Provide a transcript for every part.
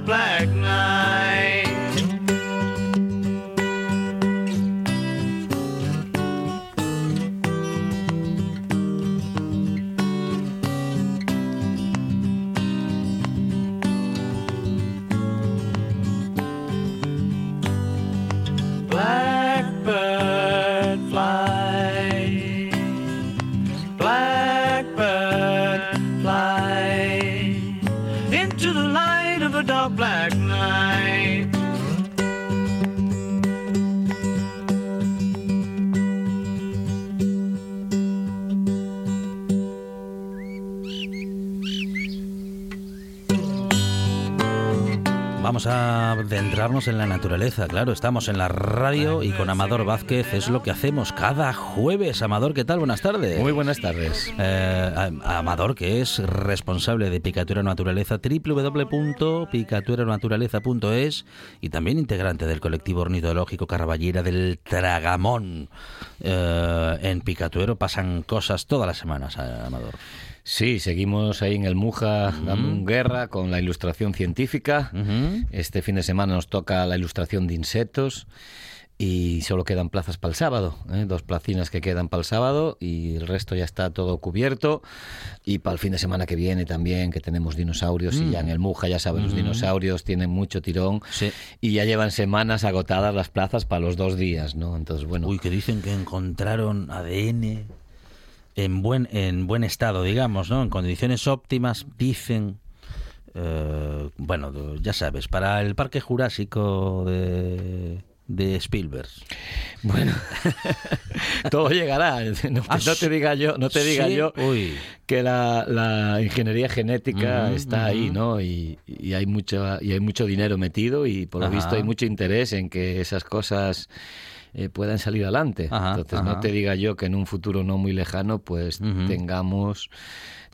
black Vamos a adentrarnos en la naturaleza, claro, estamos en la radio y con Amador Vázquez es lo que hacemos cada jueves. Amador, ¿qué tal? Buenas tardes. Muy buenas tardes. Eh, Amador, que es responsable de Picatura Naturaleza, www.picaturanaturaleza.es y también integrante del colectivo ornitológico Caraballera del Tragamón. Eh, en Picatuero pasan cosas todas las semanas, Amador. Sí, seguimos ahí en el Muja dando guerra con la ilustración científica. Este fin de semana nos toca la ilustración de insectos y solo quedan plazas para el sábado. ¿eh? Dos placinas que quedan para el sábado y el resto ya está todo cubierto. Y para el fin de semana que viene también, que tenemos dinosaurios y ya en el Muja, ya saben, los dinosaurios tienen mucho tirón Sí. y ya llevan semanas agotadas las plazas para los dos días, ¿no? Entonces, bueno, Uy, que dicen que encontraron ADN en buen, en buen estado, digamos, ¿no? En condiciones óptimas, dicen. eh, bueno, ya sabes, para el Parque Jurásico de, de Spielberg. Bueno, todo llegará. No, Ah, no te diga yo, no te diga yo Uy. que la, la ingeniería genética Ujú, está ahí, ujú. ¿no? Y, y hay mucho y hay mucho dinero metido y por lo Ajá. visto hay mucho interés en que esas cosas eh, puedan salir adelante. Ajá, Entonces ajá. no te diga yo que en un futuro no muy lejano, pues tengamos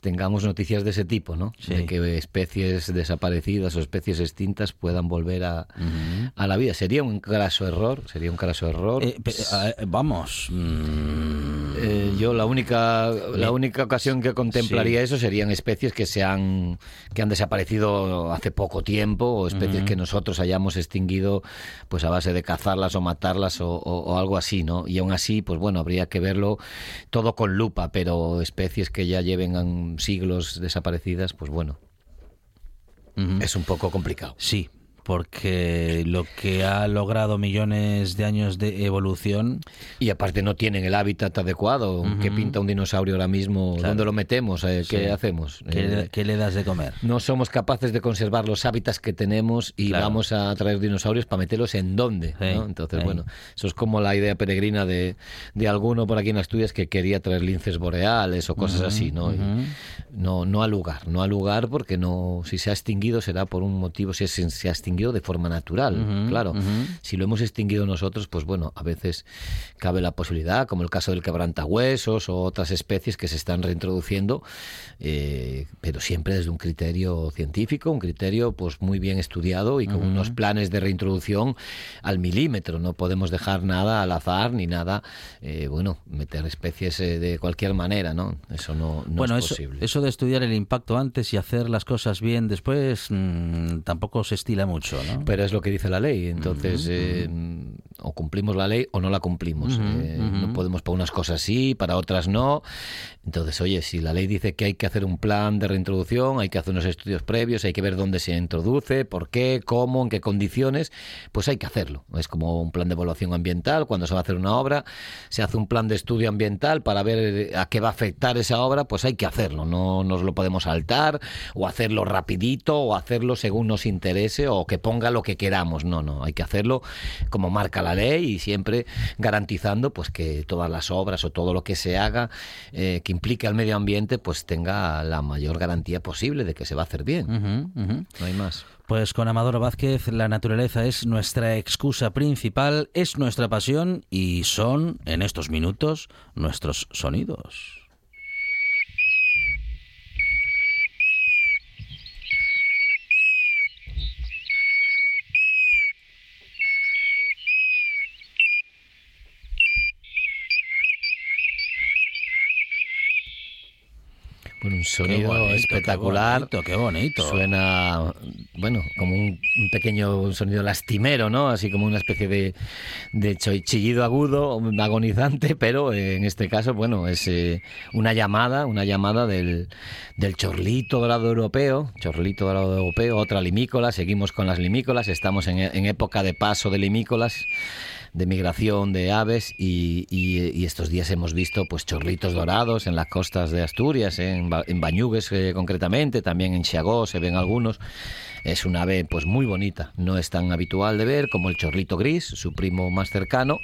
tengamos noticias de ese tipo, ¿no? Sí. De que especies desaparecidas o especies extintas puedan volver a, a la vida. Sería un graso error, sería un graso error. Eh, eh, vamos. mm, Eh, yo la única la única ocasión que contemplaría Sí. eso serían especies que se han que han desaparecido hace poco tiempo o especies que nosotros hayamos extinguido pues a base de cazarlas o matarlas o, o- o algo así, ¿no? Y aún así, pues bueno, habría que verlo todo con lupa, pero especies que ya lleven siglos desaparecidas, pues bueno, es un poco complicado. Sí, porque lo que ha logrado millones de años de evolución Y aparte no tienen el hábitat adecuado. ¿Qué pinta un dinosaurio ahora mismo? Claro. ¿Dónde lo metemos? Eh, ¿Qué Sí. hacemos? ¿Qué, Eh, qué le das de comer? no somos capaces de conservar los hábitats que tenemos y Claro. vamos a traer dinosaurios para meterlos en dónde. Sí, ¿no? Entonces, sí. bueno, eso es como la idea peregrina de, de alguno por aquí en Asturias que quería traer linces boreales o cosas así, ¿no? Y ujú. no, no al lugar, no al lugar porque no, si se ha extinguido será por un motivo, si se ha extinguido de forma natural, claro. Si lo hemos extinguido nosotros, pues bueno, a veces cabe la posibilidad, como el caso del quebrantahuesos o otras especies que se están reintroduciendo, eh, pero siempre desde un criterio científico, un criterio pues muy bien estudiado y con unos planes de reintroducción al milímetro. No podemos dejar nada al azar ni nada, eh, bueno, meter especies eh, de cualquier manera, ¿no? Eso no, no bueno, es eso, posible. eso de estudiar el impacto antes y hacer las cosas bien después mm, tampoco se estila mucho. Mucho, ¿no? Pero es lo que dice la ley. Entonces, eh, o cumplimos la ley o no la cumplimos. Eh, no podemos para unas cosas sí, para otras no. Entonces, oye, si la ley dice que hay que hacer un plan de reintroducción, hay que hacer unos estudios previos, hay que ver dónde se introduce, por qué, cómo, en qué condiciones, pues hay que hacerlo. Es como un plan de evaluación ambiental. Cuando se va a hacer una obra, se hace un plan de estudio ambiental para ver a qué va a afectar esa obra, pues hay que hacerlo. No nos lo podemos saltar o hacerlo rapidito o hacerlo según nos interese o que ponga lo que queramos. No, no, hay que hacerlo como marca la ley y siempre garantizando pues que todas las obras o todo lo que se haga eh, que implique al medio ambiente pues tenga la mayor garantía posible de que se va a hacer bien. No hay más. Pues con Amador Vázquez, la naturaleza es nuestra excusa principal, es nuestra pasión y son, en estos minutos, nuestros sonidos. Bueno, un sonido espectacular. Qué bonito, Suena, bueno, como un, pequeño sonido lastimero, ¿no? Así como una especie de, de chillido agudo, agonizante, pero en este caso, bueno, es eh, una llamada, una llamada del, del chorlito dorado europeo, chorlito dorado europeo, otra limícola, seguimos con las limícolas, estamos en, en época de paso de limícolas de migración de aves y, estos días hemos visto pues chorritos dorados en las costas de Asturias, en, en Bañugues eh, concretamente, también en Chiagó se ven algunos. Es un ave pues muy bonita, no es tan habitual de ver como el chorrito gris, su primo más cercano,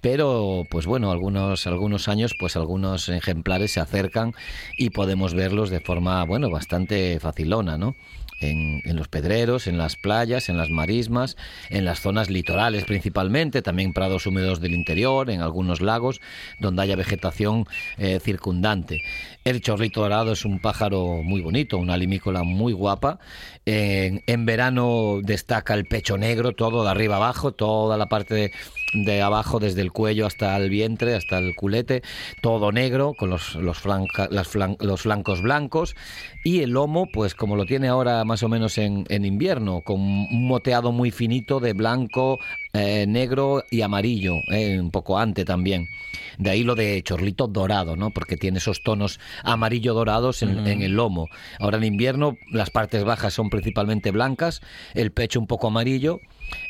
pero pues bueno, algunos algunos años pues algunos ejemplares se acercan y podemos verlos de forma bueno, bastante facilona, ¿no? En, los pedreros, en las playas, en las marismas, en las zonas litorales principalmente, también prados húmedos del interior, en algunos lagos donde haya vegetación eh, circundante. El chorrito dorado es un pájaro muy bonito, una limícola muy guapa. En, verano destaca el pecho negro, todo de arriba abajo, toda la parte de abajo, desde el cuello hasta el vientre, hasta el culete, todo negro, con los, los, los flancos blancos, y el lomo, pues como lo tiene ahora más o menos en, en invierno, con un moteado muy finito de blanco, eh, negro y amarillo, eh, un poco ante también. De ahí lo de chorlito dorado, ¿no? Porque tiene esos tonos amarillo dorados en, en, el lomo. Ahora en invierno las partes bajas son principalmente blancas, el pecho un poco amarillo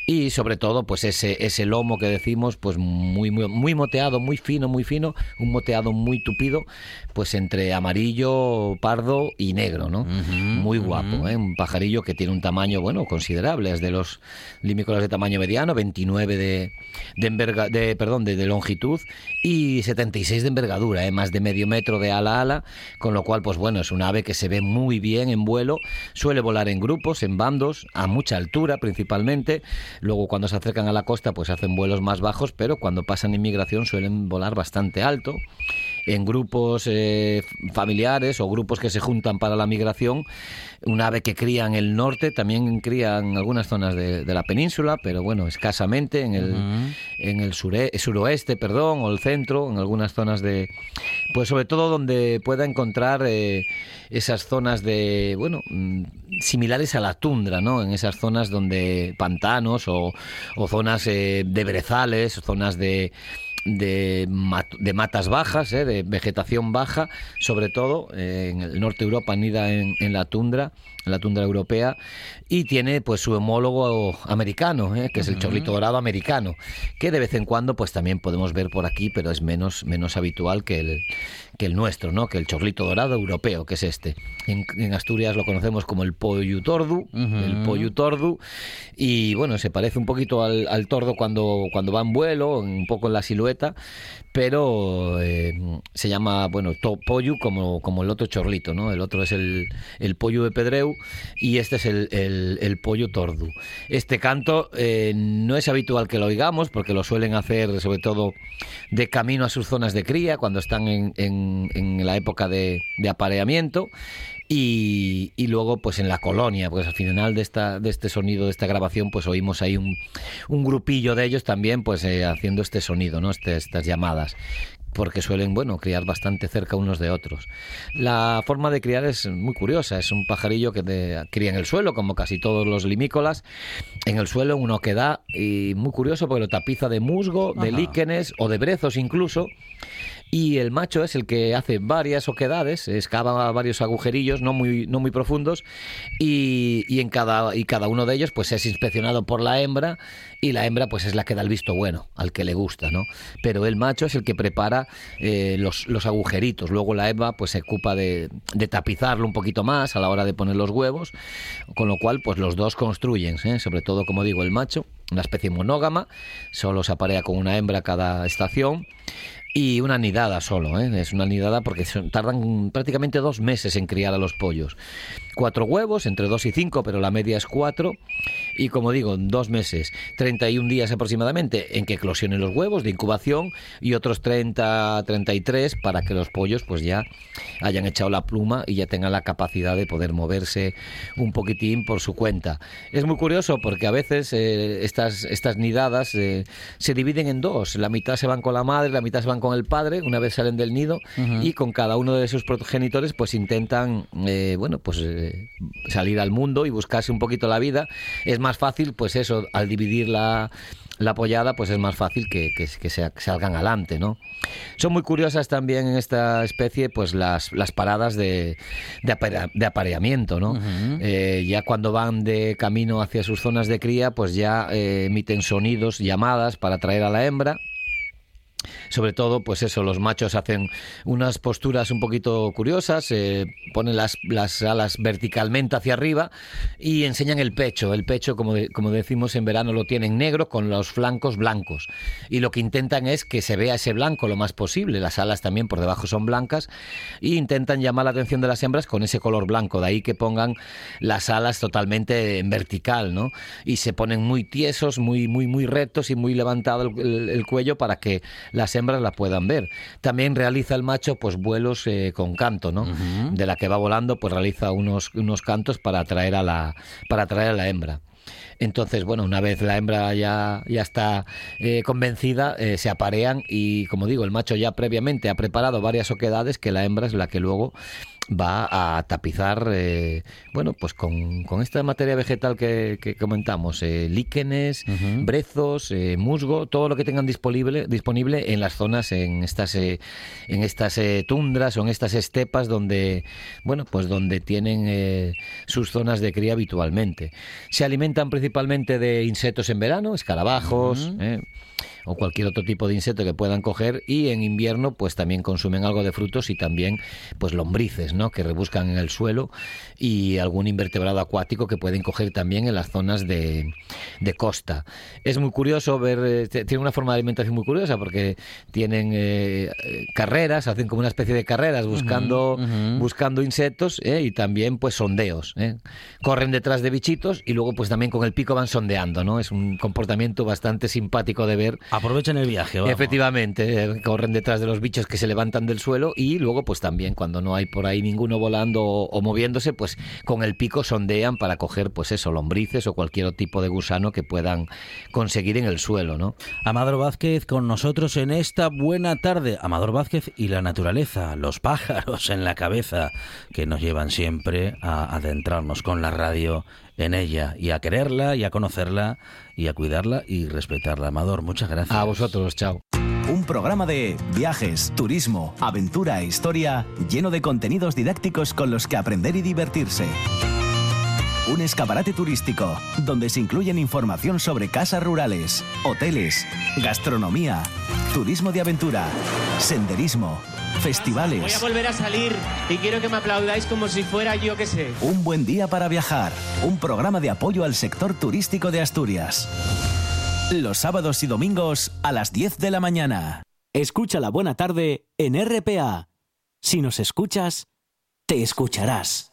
y sobre todo pues ese, ese lomo que decimos pues muy, muy, muy moteado, muy fino, muy fino, un moteado muy tupido, pues entre amarillo, pardo y negro, ¿no? muy guapo, ¿eh? un pajarillo que tiene un tamaño, bueno, considerable, es de los limícolas de tamaño mediano, 29 de, de, de, perdón, de, longitud y 76 de envergadura, ¿eh? más de medio metro de ala a ala, con lo cual pues bueno, es un ave que se ve muy bien en vuelo, suele volar en grupos, en bandos, a mucha altura principalmente, Luego cuando se acercan a la costa pues hacen vuelos más bajos, pero cuando pasan inmigración suelen volar bastante alto en grupos eh, familiares o grupos que se juntan para la migración. Un ave que cría en el norte, también cría en algunas zonas de, la península, pero bueno, escasamente en el, en el suroeste, perdón, o el centro, en algunas zonas de... Pues sobre todo donde pueda encontrar eh, esas zonas de, bueno, mm, similares a la tundra, ¿no? En esas zonas donde pantanos o, o zonas eh, de brezales, zonas de de, de matas bajas, ¿eh? de vegetación baja, sobre todo eh, en el norte de Europa, anida en, en la tundra, en la tundra europea, y tiene pues su homólogo americano, ¿eh? que es el chorlito dorado americano, que de vez en cuando pues también podemos ver por aquí, pero es menos, menos habitual que el, que el nuestro, ¿no? que el chorlito dorado europeo, que es este. En, Asturias lo conocemos como el pollo tordu, el pollo tordu, y bueno, se parece un poquito al, al tordo cuando, cuando va en vuelo, un poco en la silueta, pero eh, se llama, bueno, pollo como, como el otro chorlito, ¿no? El otro es el, el pollo de Pedreu y este es el, el, pollo tordu. Este canto eh, no es habitual que lo oigamos porque lo suelen hacer sobre todo de camino a sus zonas de cría cuando están en, en, en la época de, de apareamiento y, y, luego, pues en la colonia, pues al final de, esta, de este sonido, de esta grabación, pues oímos ahí un, un grupillo de ellos también, pues eh, haciendo este sonido, ¿no? Este, estas llamadas porque suelen, bueno, criar bastante cerca unos de otros. La forma de criar es muy curiosa, es un pajarillo que cría en el suelo, como casi todos los limícolas, en el suelo uno que da, y muy curioso porque lo tapiza de musgo, de líquenes o de brezos incluso, y el macho es el que hace varias oquedades, excava varios agujerillos no muy, no muy profundos y, y, en cada, y cada uno de ellos pues es inspeccionado por la hembra y la hembra pues es la que da el visto bueno, al que le gusta, ¿no? Pero el macho es el que prepara eh, los, los, agujeritos, luego la hembra pues se ocupa de, tapizarlo un poquito más a la hora de poner los huevos, con lo cual pues los dos construyen, ¿eh? sobre todo como digo el macho, una especie monógama, solo se aparea con una hembra cada estación y una nidada solo, ¿eh? es una nidada porque tardan prácticamente dos meses en criar a los pollos. Cuatro huevos, entre dos y cinco, pero la media es cuatro. Y como digo, dos meses, 31 días aproximadamente en que eclosionen los huevos de incubación y otros 30, 33 para que los pollos pues ya hayan echado la pluma y ya tengan la capacidad de poder moverse un poquitín por su cuenta. Es muy curioso porque a veces eh, estas, estas nidadas eh, se dividen en dos. La mitad se van con la madre, la mitad se van con el padre una vez salen del nido y con cada uno de sus progenitores pues intentan, eh, bueno, pues salir al mundo y buscarse un poquito la vida, es más fácil, pues eso, al dividir la, la pollada, pues es más fácil que, que, se, salgan adelante, ¿no? Son muy curiosas también en esta especie, pues las, las paradas de, de, apareamiento, ¿no? Eh, ya cuando van de camino hacia sus zonas de cría, pues ya eh, emiten sonidos, llamadas para atraer a la hembra sobre todo, pues eso, los machos hacen unas posturas un poquito curiosas, eh, ponen las, las, alas verticalmente hacia arriba y enseñan el pecho. El pecho, como, como decimos en verano, lo tienen negro con los flancos blancos. Y lo que intentan es que se vea ese blanco lo más posible. Las alas también por debajo son blancas e intentan llamar la atención de las hembras con ese color blanco. De ahí que pongan las alas totalmente en vertical, ¿no? Y se ponen muy tiesos, muy, muy, muy rectos y muy levantado el cuello para que las hembras la puedan ver. También realiza el macho pues vuelos eh, con canto, ¿no? De la que va volando pues realiza unos, unos cantos para atraer a la para atraer a la hembra. Entonces, bueno, una vez la hembra ya, ya está eh, convencida, eh, se aparean y, como digo, el macho ya previamente ha preparado varias oquedades que la hembra es la que luego va a tapizar, eh, bueno, pues con, con, esta materia vegetal que, comentamos, eh, líquenes, brezos, eh, musgo, todo lo que tengan disponible, disponible en las zonas, en estas, en estas tundras o en estas estepas donde, bueno, pues donde tienen sus zonas de cría habitualmente. Se alimentan principalmente de insectos en verano, escarabajos, o cualquier otro tipo de insecto que puedan coger y en invierno pues también consumen algo de frutos y también pues lombrices, ¿no? que rebuscan en el suelo y algún invertebrado acuático que pueden coger también en las zonas de, de costa. Es muy curioso ver, eh, tiene una forma de alimentación muy curiosa porque tienen eh, carreras, hacen como una especie de carreras buscando, buscando insectos ¿eh? y también pues sondeos. Corren detrás de bichitos y luego pues también con el pico van sondeando, ¿no? Es un comportamiento bastante simpático de ver Aprovechen el viaje. Efectivamente, eh, corren detrás de los bichos que se levantan del suelo y luego pues también cuando no hay por ahí ninguno volando o, moviéndose, pues con el pico sondean para coger pues eso, lombrices o cualquier tipo de gusano que puedan conseguir en el suelo, ¿no? Amador Vázquez con nosotros en esta buena tarde. Amador Vázquez y la naturaleza, los pájaros en la cabeza que nos llevan siempre a adentrarnos con la radio en ella y a quererla y a conocerla y a cuidarla y respetarla. Amador, muchas gracias. A vosotros, chao. Un programa de viajes, turismo, aventura e historia lleno de contenidos didácticos con los que aprender y divertirse. Un escaparate turístico donde se incluyen información sobre casas rurales, hoteles, gastronomía, turismo de aventura, senderismo, festivales. Voy a volver a salir y quiero que me aplaudáis como si fuera yo que sé. Un buen día para viajar. Un programa de apoyo al sector turístico de Asturias. Los sábados y domingos a las 10 de la mañana. Escucha la buena tarde en RPA. Si nos escuchas, te escucharás.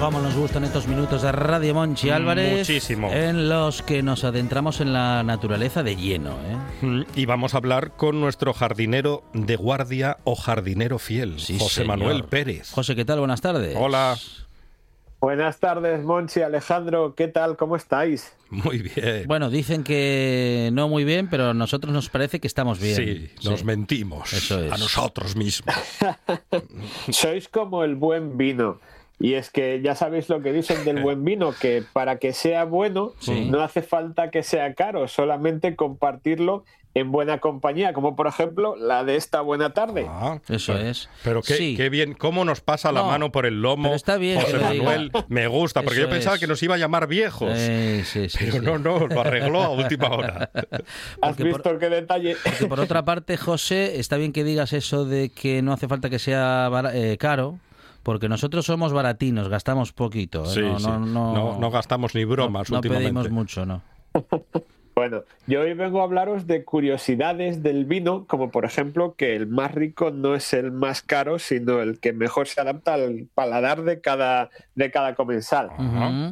Gustan estos minutos de Radio Monchi Álvarez. Muchísimo. En los que nos adentramos en la naturaleza de lleno. ¿eh? Y vamos a hablar con nuestro jardinero de guardia o jardinero fiel, Sí, José señor. Manuel Pérez. José, ¿qué tal? Buenas tardes. Hola, Buenas tardes, Monchi, Alejandro, ¿qué tal? ¿Cómo estáis? muy bien. Bueno, dicen que no muy bien, pero a nosotros nos parece que estamos bien. sí, nos Sí. mentimos Eso es. a nosotros mismos. Sois como el buen vino. Y es que ya sabéis lo que dicen del buen vino, que para que sea bueno Sí. no hace falta que sea caro, solamente compartirlo en buena compañía, como por ejemplo la de esta buena tarde. Ah, Eso pero- es. Pero qué, Sí. qué bien, cómo nos pasa la No, mano por el lomo. pero está bien José. Manuel, me gusta, porque Eso yo pensaba es. que nos iba a llamar viejos. Eh, sí, sí, pero sí. no, no, lo arregló a última hora. ¿Has porque por- visto qué detalle? Por otra parte, José, está bien que digas eso de que no hace falta que sea eh, caro, porque nosotros somos baratinos, gastamos poquito. ¿eh? Sí, no, sí. no, no, No- no gastamos ni bromas no, no últimamente. pedimos mucho, ¿no? Bueno, yo hoy vengo a hablaros de curiosidades del vino, como por ejemplo que el más rico no es el más caro, sino el que mejor se adapta al paladar de cada, de cada comensal.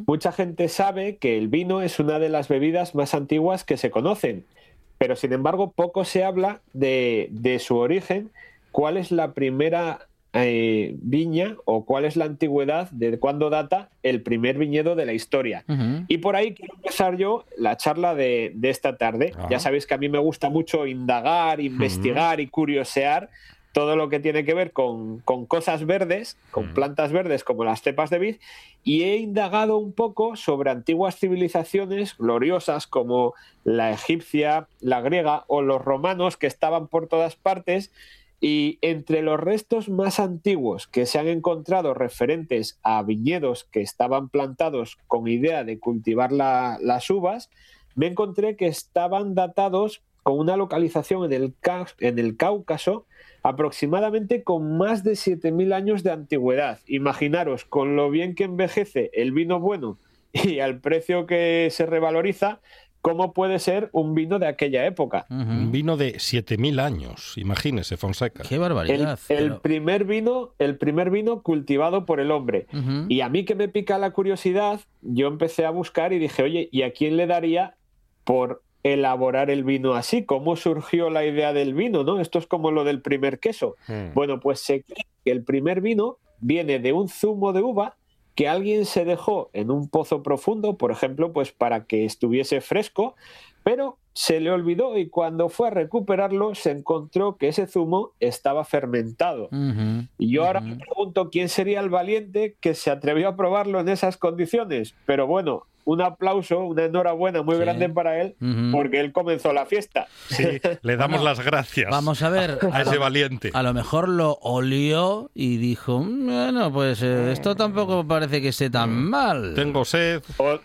Mucha gente sabe que el vino es una de las bebidas más antiguas que se conocen, pero sin embargo poco se habla de, de su origen, cuál es la primera eh, viña o cuál es la antigüedad de cuándo data el primer viñedo de la historia. Y por ahí quiero empezar yo la charla de, de esta tarde. Ah. Ya sabéis que a mí me gusta mucho indagar, investigar y curiosear todo lo que tiene que ver con, con cosas verdes, con plantas verdes como las cepas de vid, y he indagado un poco sobre antiguas civilizaciones gloriosas como la egipcia, la griega o los romanos que estaban por todas partes y entre los restos más antiguos que se han encontrado referentes a viñedos que estaban plantados con idea de cultivar la- las uvas, me encontré que estaban datados con una localización en el, en el Cáucaso aproximadamente con más de 7.000 años de antigüedad. Imaginaros, con lo bien que envejece el vino bueno y al precio que se revaloriza, cómo puede ser un vino de aquella época. Un vino de 7.000 años, imagínese, Fonseca. Qué El, barbaridad. el pero- primer vino, el primer vino cultivado por el hombre. Y a mí que me pica la curiosidad, yo empecé a buscar y dije, oye, ¿y a quién le daría por elaborar el vino así? ¿Cómo surgió la idea del vino? ¿no? Esto es como lo del primer queso. Mm. Bueno, pues se cree que el primer vino viene de un zumo de uva que alguien se dejó en un pozo profundo, por ejemplo, pues para que estuviese fresco, pero se le olvidó y cuando fue a recuperarlo se encontró que ese zumo estaba fermentado. Y yo ahora Ujú. me pregunto quién sería el valiente que se atrevió a probarlo en esas condiciones. Pero bueno, un aplauso, una enhorabuena muy Sí. grande para él, porque él comenzó la fiesta. Sí, le damos las gracias Vamos a ver. a a ese lo- valiente. A lo mejor lo olió y dijo, "Mm, bueno, pues eh, esto tampoco parece que esté tan mal. Tengo sed. O,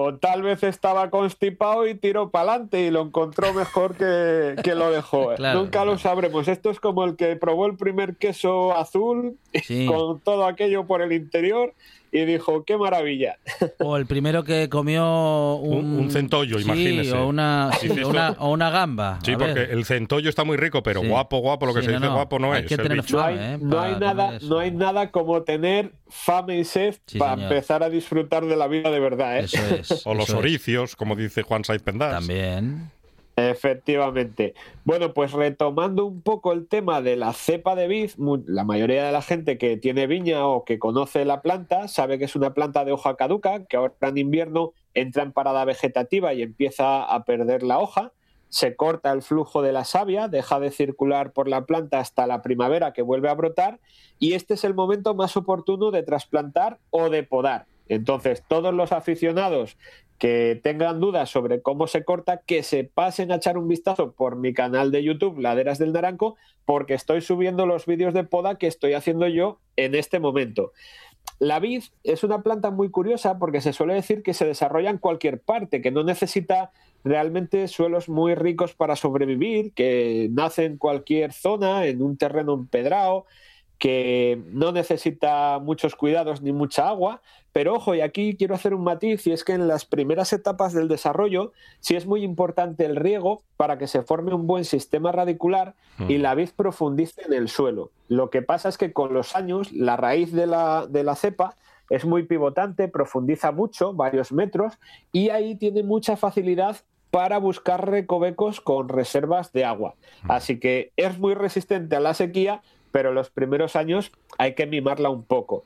o tal vez estaba constipado y tiró para adelante y lo encontró mejor que, que lo dejó. Claro, Nunca claro. lo sabremos. Esto es como el que probó el primer queso azul Sí. con todo aquello por el interior y dijo, qué maravilla. O el primero que comió un, Un- un centollo, Sí, imagínese. O una, Sí, o una, esto- o una gamba. Sí, A porque ver. el centollo está muy rico, pero Sí. guapo, guapo, lo que Sí, se no, dice no. guapo no Hay es. que tener. No Fame, hay, ¿eh? no hay nada, eso. no hay nada como tener fame y sed Sí, para señor. empezar a disfrutar de la vida de verdad. ¿eh? Eso es. O los es. oricios, como dice Juan Saiz Pendas. También. Efectivamente. Bueno, pues retomando un poco el tema de la cepa de vid, la mayoría de la gente que tiene viña o que conoce la planta sabe que es una planta de hoja caduca, que ahora en invierno entra en parada vegetativa y empieza a perder la hoja. Se corta el flujo de la savia, deja de circular por la planta hasta la primavera que vuelve a brotar y este es el momento más oportuno de trasplantar o de podar. Entonces, todos los aficionados que tengan dudas sobre cómo se corta, que se pasen a echar un vistazo por mi canal de YouTube, Laderas del Naranco, porque estoy subiendo los vídeos de poda que estoy haciendo yo en este momento. La vid es una planta muy curiosa porque se suele decir que se desarrolla en cualquier parte, que no necesita realmente suelos muy ricos para sobrevivir, que nace en cualquier zona, en un terreno empedrado, que no necesita muchos cuidados ni mucha agua, pero ojo, y aquí quiero hacer un matiz, y es que en las primeras etapas del desarrollo sí es muy importante el riego para que se forme un buen sistema radicular y la vid profundice en el suelo. Lo que pasa es que con los años la raíz de la, de la cepa es muy pivotante, profundiza mucho, varios metros, y ahí tiene mucha facilidad para buscar recovecos con reservas de agua. Así que es muy resistente a la sequía, pero los primeros años hay que mimarla un poco.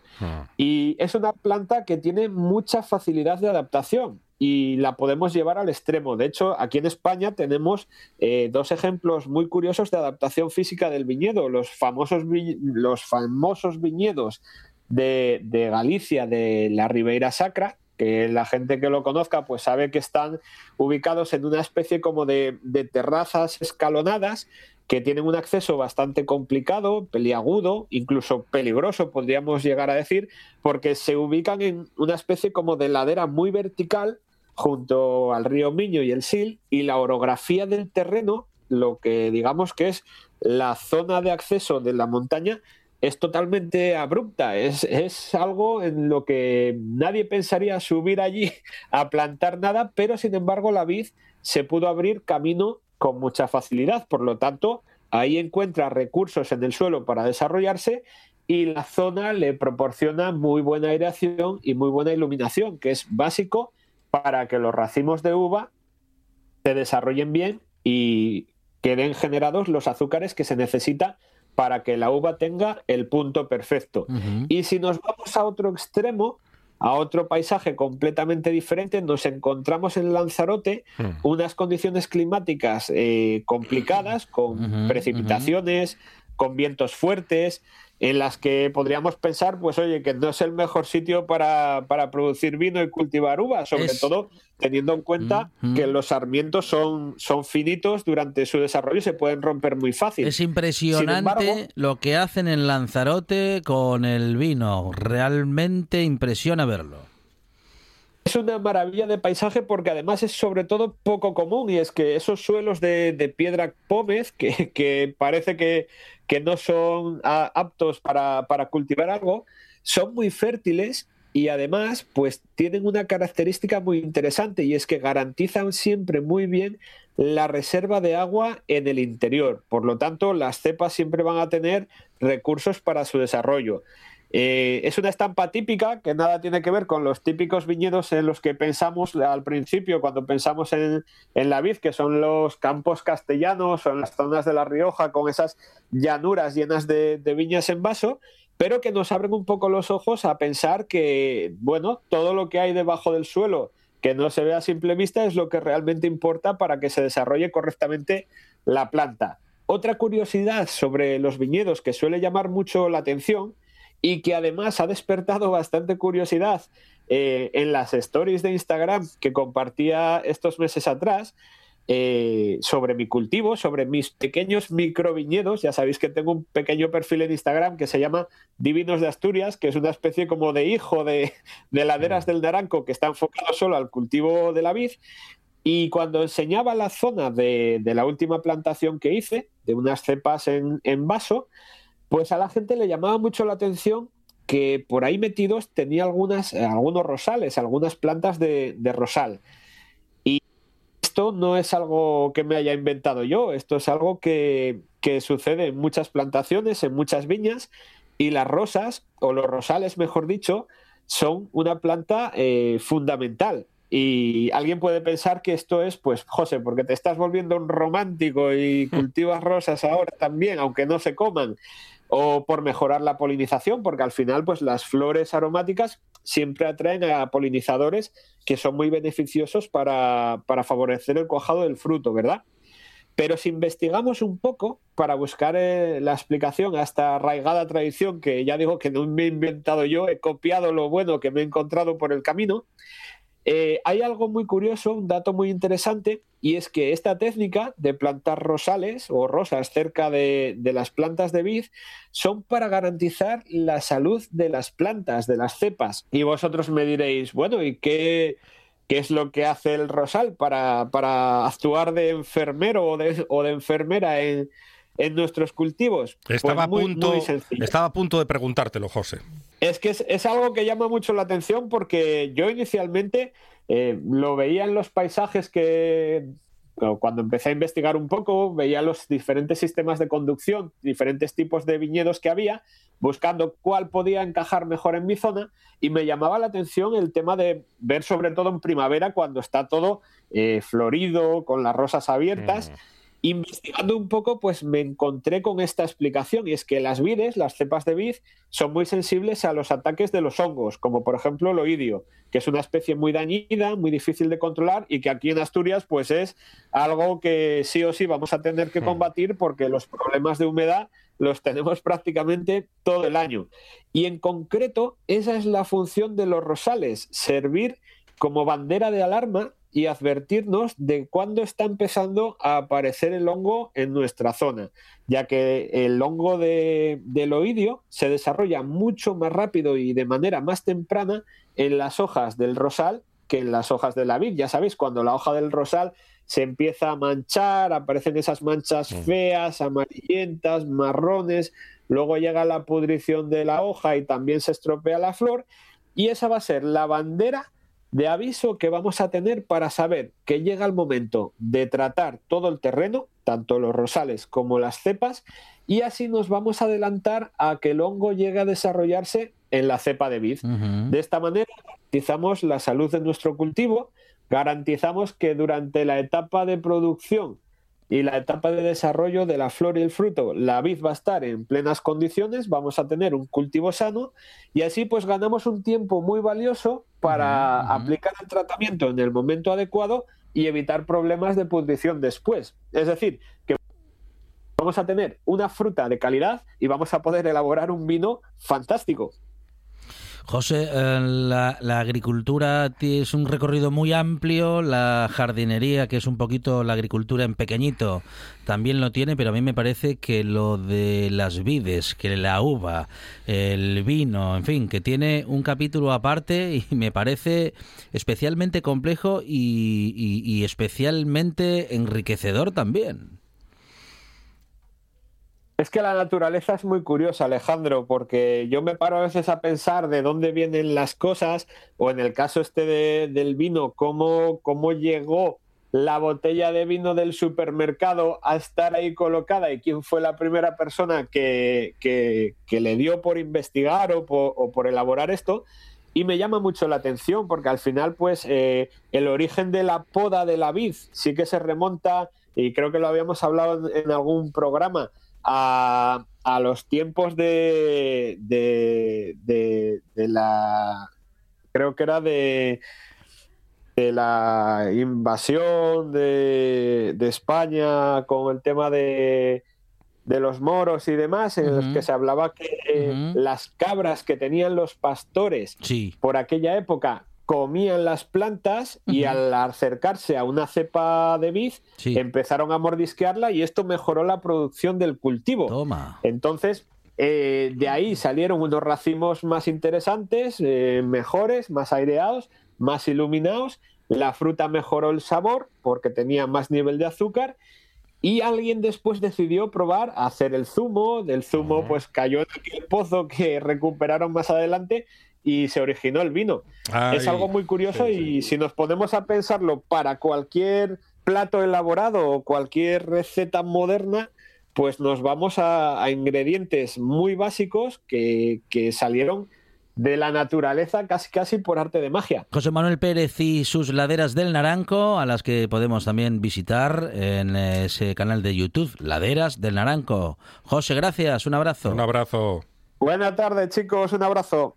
Y es una planta que tiene mucha facilidad de adaptación y la podemos llevar al extremo. De hecho, aquí en España tenemos eh, dos ejemplos muy curiosos de adaptación física del viñedo, los famosos, los famosos viñedos de, de Galicia, de la Ribeira Sacra, que la gente que lo conozca pues sabe que están ubicados en una especie como de, de, terrazas escalonadas que tienen un acceso bastante complicado, peliagudo, incluso peligroso, podríamos llegar a decir, porque se ubican en una especie como de ladera muy vertical junto al río Miño y el Sil, y la orografía del terreno, lo que digamos que es la zona de acceso de la montaña, es totalmente abrupta, es, es, algo en lo que nadie pensaría subir allí a plantar nada, pero sin embargo la vid se pudo abrir camino con mucha facilidad, por lo tanto ahí encuentra recursos en el suelo para desarrollarse y la zona le proporciona muy buena aireación y muy buena iluminación, que es básico para que los racimos de uva se desarrollen bien y queden generados los azúcares que se necesita para que la uva tenga el punto perfecto. Uh -huh. Y si nos vamos a otro extremo, a otro paisaje completamente diferente, nos encontramos en Lanzarote uh -huh. unas condiciones climáticas eh, complicadas, con uh -huh, precipitaciones, con vientos fuertes, en las que podríamos pensar, pues oye, que no es el mejor sitio para, para producir vino y cultivar uvas, sobre es... todo teniendo en cuenta mm -hmm. que los sarmientos son, son finitos durante su desarrollo y se pueden romper muy fácil. Es impresionante embargo, lo que hacen en Lanzarote con el vino, realmente impresiona verlo. Es una maravilla de paisaje porque además es sobre todo poco común y es que esos suelos de, piedra pómez que, que parece que, que, no son aptos para, para cultivar algo, son muy fértiles y además pues tienen una característica muy interesante y es que garantizan siempre muy bien la reserva de agua en el interior. Por lo tanto, las cepas siempre van a tener recursos para su desarrollo. Eh, es una estampa típica que nada tiene que ver con los típicos viñedos en los que pensamos al principio cuando pensamos en, en, la vid, que son los campos castellanos o en las zonas de La Rioja con esas llanuras llenas de, de viñas en vaso, pero que nos abren un poco los ojos a pensar que, bueno, todo lo que hay debajo del suelo que no se ve a simple vista es lo que realmente importa para que se desarrolle correctamente la planta. Otra curiosidad sobre los viñedos que suele llamar mucho la atención y que además ha despertado bastante curiosidad eh, en las stories de Instagram que compartía estos meses atrás eh, sobre mi cultivo, sobre mis pequeños microviñedos. Ya sabéis que tengo un pequeño perfil en Instagram que se llama Divinos de Asturias, que es una especie como de hijo de, de laderas del Naranco que está enfocado solo al cultivo de la vid. Y cuando enseñaba la zona de, de la última plantación que hice, de unas cepas en, en vaso, pues a la gente le llamaba mucho la atención que por ahí metidos tenía algunas, eh, algunos rosales, algunas plantas de, de, rosal. Y esto no es algo que me haya inventado yo, esto es algo que, que sucede en muchas plantaciones, en muchas viñas, y las rosas, o los rosales mejor dicho, son una planta eh, fundamental. Y alguien puede pensar que esto es, pues, José, porque te estás volviendo un romántico y cultivas rosas ahora también, aunque no se coman o por mejorar la polinización, porque al final pues las flores aromáticas siempre atraen a polinizadores que son muy beneficiosos para, para favorecer el cuajado del fruto, ¿verdad? Pero si investigamos un poco para buscar eh, la explicación a esta arraigada tradición que ya digo que no me he inventado yo, he copiado lo bueno que me he encontrado por el camino, eh, hay algo muy curioso, un dato muy interesante, y es que esta técnica de plantar rosales o rosas cerca de, las plantas de vid son para garantizar la salud de las plantas, de las cepas. Y vosotros me diréis, bueno, ¿y qué, qué es lo que hace el rosal para, para actuar de enfermero o de, o de enfermera en, en nuestros cultivos? Estaba, pues muy, a punto, muy estaba a punto de preguntártelo, José. Es que es, es, algo que llama mucho la atención porque yo inicialmente eh, lo veía en los paisajes que cuando empecé a investigar un poco, veía los diferentes sistemas de conducción, diferentes tipos de viñedos que había, buscando cuál podía encajar mejor en mi zona y me llamaba la atención el tema de ver sobre todo en primavera cuando está todo eh, florido, con las rosas abiertas. Mm. Investigando un poco, pues me encontré con esta explicación y es que las vides, las cepas de vid, son muy sensibles a los ataques de los hongos, como por ejemplo el oidio, que es una especie muy dañina, muy difícil de controlar y que aquí en Asturias pues es algo que sí o sí vamos a tener que hmm. combatir porque los problemas de humedad los tenemos prácticamente todo el año. Y en concreto, esa es la función de los rosales, servir como bandera de alarma y advertirnos de cuándo está empezando a aparecer el hongo en nuestra zona, ya que el hongo de, del oidio se desarrolla mucho más rápido y de manera más temprana en las hojas del rosal que en las hojas de la vid. Ya sabéis, cuando la hoja del rosal se empieza a manchar, aparecen esas manchas mm. feas, amarillentas, marrones, luego llega la pudrición de la hoja y también se estropea la flor, y esa va a ser la bandera de aviso que vamos a tener para saber que llega el momento de tratar todo el terreno, tanto los rosales como las cepas, y así nos vamos a adelantar a que el hongo llegue a desarrollarse en la cepa de vid. De esta manera garantizamos la salud de nuestro cultivo, garantizamos que durante la etapa de producción y la etapa de desarrollo de la flor y el fruto, la vid va a estar en plenas condiciones, vamos a tener un cultivo sano y así pues ganamos un tiempo muy valioso para aplicar el tratamiento en el momento adecuado y evitar problemas de pudrición después. Es decir, que vamos a tener una fruta de calidad y vamos a poder elaborar un vino fantástico. José, eh, la, agricultura es un recorrido muy amplio, la jardinería, que es un poquito la agricultura en pequeñito, también lo tiene, pero a mí me parece que lo de las vides, que la uva, el vino, en fin, que tiene un capítulo aparte y me parece especialmente complejo y especialmente enriquecedor también. Es que la naturaleza es muy curiosa, Alejandro, porque yo me paro a veces a pensar de dónde vienen las cosas, o en el caso este del vino, cómo, cómo llegó la botella de vino del supermercado a estar ahí colocada y quién fue la primera persona que, le dio por investigar o por, elaborar esto. Y me llama mucho la atención porque al final, pues, eh, el origen de la poda de la vid sí que se remonta, y creo que lo habíamos hablado en algún programa, a, los tiempos de, de, la. Creo que era de, de la invasión de, España con el tema de, de los moros y demás, en los que se hablaba que las cabras que tenían los pastores por aquella época comían las plantas y al acercarse a una cepa de vid empezaron a mordisquearla y esto mejoró la producción del cultivo. Entonces, eh, de ahí salieron unos racimos más interesantes, eh, mejores, más aireados, más iluminados. La fruta mejoró el sabor porque tenía más nivel de azúcar y alguien después decidió probar hacer el zumo. Del zumo, pues cayó en aquel pozo que recuperaron más adelante y se originó el vino. es algo muy curioso y si nos ponemos a pensarlo para cualquier plato elaborado o cualquier receta moderna, pues nos vamos a, ingredientes muy básicos que, salieron de la naturaleza casi casi por arte de magia. José Manuel Pérez y sus laderas del Naranco, a las que podemos también visitar en ese canal de YouTube, Laderas del Naranco. José, gracias, un abrazo. Un abrazo. Buenas tardes, chicos, un abrazo.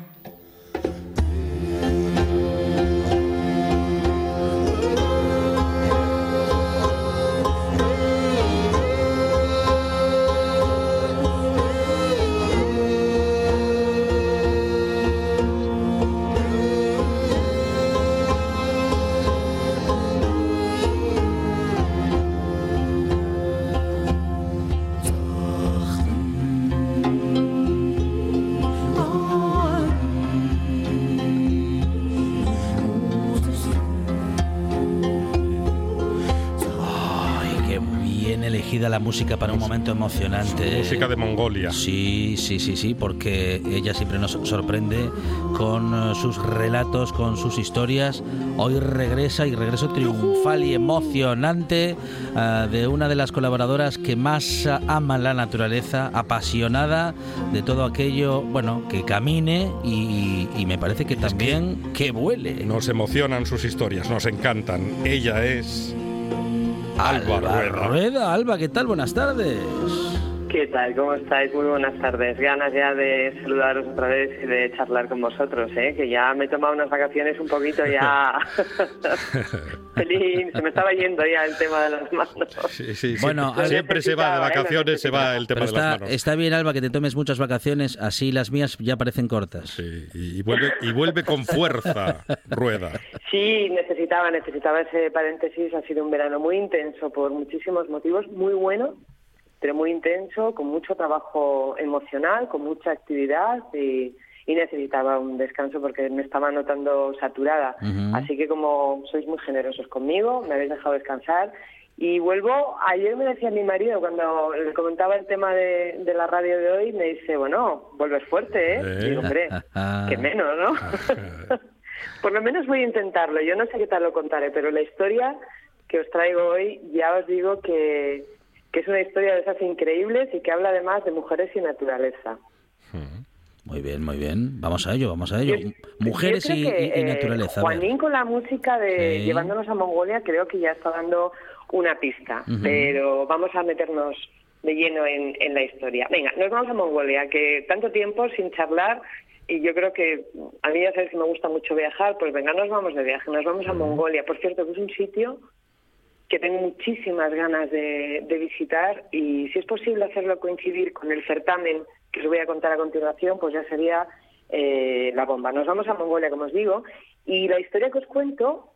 Música para un momento emocionante. Música de Mongolia. Sí, sí, sí, sí, porque ella siempre nos sorprende con eh, sus relatos, con sus historias. Hoy regresa y regreso triunfal y emocionante eh, de una de las colaboradoras que más ama la naturaleza, apasionada de todo aquello, bueno, que camine y, y me parece que también que vuele. Nos emocionan sus historias, nos encantan. Ella es Alba, Rueda. Rueda. Alba, ¿qué tal? Buenas tardes. ¿Qué tal? ¿Cómo estáis? Muy buenas tardes. Ganas ya de saludaros otra vez y de charlar con vosotros, ¿eh? Que ya me he tomado unas vacaciones un poquito ya... Feliz, se me estaba yendo ya el tema de las manos. Sí, sí, Bueno, siempre, siempre se va de ¿eh? vacaciones, se va el tema Pero de las manos. está bien, Alba, que te tomes muchas vacaciones, así las mías ya parecen cortas. Sí, y, y vuelve, y vuelve con fuerza, Rueda. Sí, necesitaba, necesitaba ese paréntesis. Ha sido un verano muy intenso por muchísimos motivos, muy bueno, pero muy intenso, con mucho trabajo emocional, con mucha actividad y, y necesitaba un descanso porque me estaba notando saturada. Así que como sois muy generosos conmigo, me habéis dejado descansar. Y vuelvo, ayer me decía mi marido, cuando le comentaba el tema de, de la radio de hoy, me dice, bueno, vuelves fuerte, ¿eh? Eh. Y digo, hombre, que menos, ¿no? Por lo menos voy a intentarlo. Yo no sé qué tal lo contaré, pero la historia que os traigo hoy ya os digo que, que es una historia de esas increíbles y que habla además de mujeres y naturaleza. Muy bien, muy bien. Vamos a ello, vamos a ello. Yo- Mujeres yo y, que, eh, naturaleza. Juanín con la música de Sí. Llevándonos a Mongolia creo que ya está dando una pista, pero vamos a meternos de lleno en, en la historia. Venga, nos vamos a Mongolia, que tanto tiempo sin charlar y yo creo que a mí ya sabes que me gusta mucho viajar, pues venga, nos vamos de viaje, nos vamos a Mongolia. Por cierto, que es un sitio que tengo muchísimas ganas de, visitar y si es posible hacerlo coincidir con el certamen que os voy a contar a continuación, pues ya sería eh, la bomba. Nos vamos a Mongolia, como os digo, y la historia que os cuento,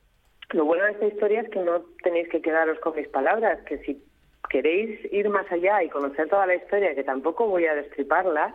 lo bueno de esta historia es que no tenéis que quedaros con mis palabras, que si queréis ir más allá y conocer toda la historia, que tampoco voy a destriparla,